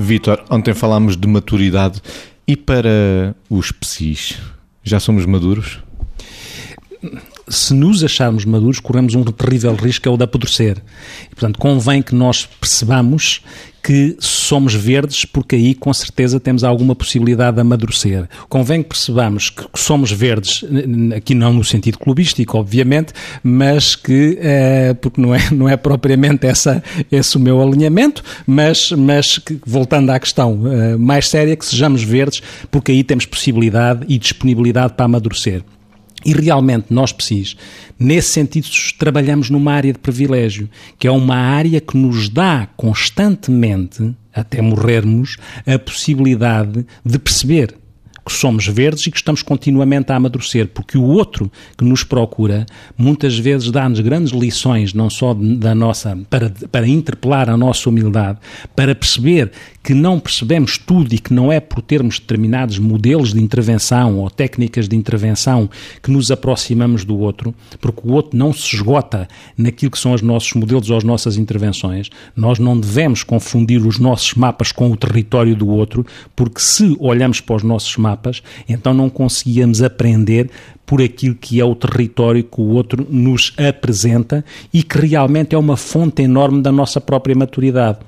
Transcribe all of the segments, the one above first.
Vítor, ontem falámos de maturidade e para os psis, já somos maduros? Se nos acharmos maduros, corremos um terrível risco, é o de apodrecer. E, portanto, convém que nós percebamos que somos verdes, porque aí com certeza temos alguma possibilidade de amadurecer. Convém que percebamos que somos verdes, aqui não no sentido clubístico, obviamente, mas que, é, porque não é, não é propriamente essa, esse o meu alinhamento, mas, mas que, voltando à questão é, mais séria, que sejamos verdes, porque aí temos possibilidade e disponibilidade para amadurecer. E realmente nós, PSIS, nesse sentido, trabalhamos numa área de privilégio, que é uma área que nos dá constantemente, até morrermos, a possibilidade de perceber que somos verdes e que estamos continuamente a amadurecer, porque o outro que nos procura muitas vezes dá-nos grandes lições, não só da nossa, para, para interpelar a nossa humildade, para perceber que não percebemos tudo e que não é por termos determinados modelos de intervenção ou técnicas de intervenção que nos aproximamos do outro, porque o outro não se esgota naquilo que são os nossos modelos ou as nossas intervenções. Nós não devemos confundir os nossos mapas com o território do outro, porque se olhamos para os nossos mapas, então não conseguíamos aprender por aquilo que é o território que o outro nos apresenta e que realmente é uma fonte enorme da nossa própria maturidade.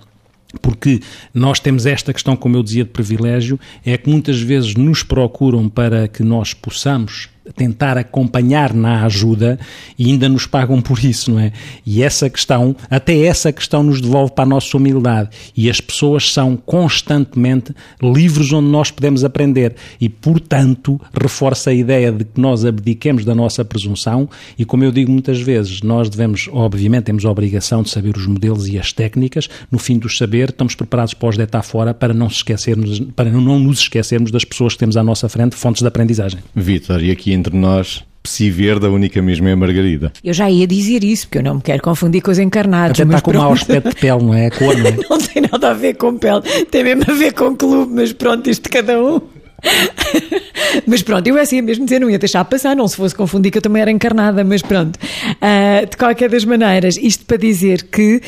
Porque nós temos esta questão, como eu dizia, de privilégio, é que muitas vezes nos procuram para que nós possamos tentar acompanhar na ajuda e ainda nos pagam por isso, não é? E essa questão, até essa questão nos devolve para a nossa humildade. E as pessoas são constantemente livros onde nós podemos aprender e, portanto, reforça a ideia de que nós abdiquemos da nossa presunção e, como eu digo muitas vezes, nós devemos, obviamente, temos a obrigação de saber os modelos e as técnicas. No fim do saber, estamos preparados para os deitar fora para não, esquecermos, para não nos esquecermos das pessoas que temos à nossa frente, fontes de aprendizagem. Vitor, e aqui entre nós, Psi verde, a única mesmo é a Margarida. Eu já ia dizer isso, porque eu não me quero confundir com os encarnados. Até está com mau aspecto de pele, não é? A cor, não é? não tem nada a ver com pele, tem mesmo a ver com clube, mas pronto, isto de cada um. mas pronto, eu é assim mesmo dizer, não ia deixar passar, não se fosse confundir que eu também era encarnada, mas pronto. Uh, de qualquer das maneiras, isto para dizer que,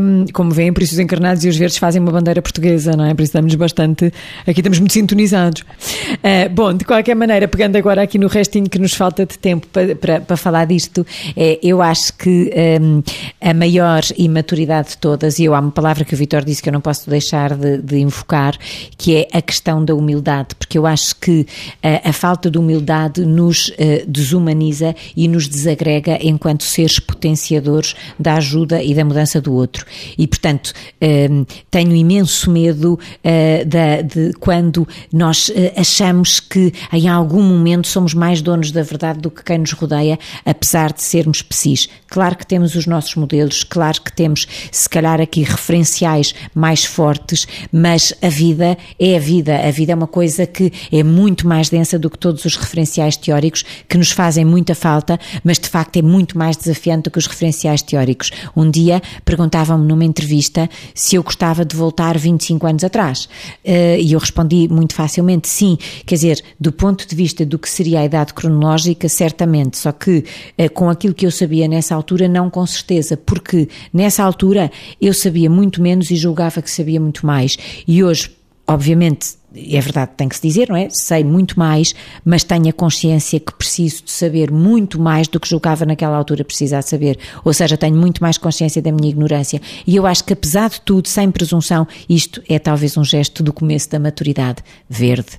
um, como veem, por isso os encarnados e os verdes fazem uma bandeira portuguesa, não é? Por isso estamos bastante, aqui estamos muito sintonizados. Uh, bom, de qualquer maneira, pegando agora aqui no restinho que nos falta de tempo para, para, para falar disto, é, eu acho que um, a maior imaturidade de todas, e eu há uma palavra que o Vitor disse que eu não posso deixar de, de invocar, que é a questão da humildade humildade, porque eu acho que a, eh, a falta de humildade nos uh, desumaniza e nos desagrega enquanto seres potenciadores da ajuda e da mudança do outro. E, portanto, uh, tenho imenso medo uh, da, de quando nós achamos que em algum momento somos mais donos da verdade do que quem nos rodeia, apesar de sermos psis. Claro que temos os nossos modelos, claro que temos, se calhar, aqui referenciais mais fortes, mas a vida é a vida. A vida é uma coisa que é muito mais densa do que todos os referenciais teóricos, que nos fazem muita falta, mas de facto é muito mais desafiante do que os referenciais teóricos. Um dia perguntavam-me numa entrevista se eu gostava de voltar 25 anos atrás. Eh, e eu respondi muito facilmente sim. Quer dizer, do ponto de vista do que seria a idade cronológica, certamente. Só que eh, com aquilo que eu sabia nessa altura, não com certeza. Porque nessa altura eu sabia muito menos e julgava que sabia muito mais. E hoje, obviamente, é verdade, tem que se dizer, não é? Sei muito mais, mas tenho a consciência que preciso de saber muito mais do que julgava naquela altura precisar saber. Ou seja, tenho muito mais consciência da minha ignorância. E eu acho que, apesar de tudo, sem presunção, isto é talvez um gesto do começo da maturidade verde.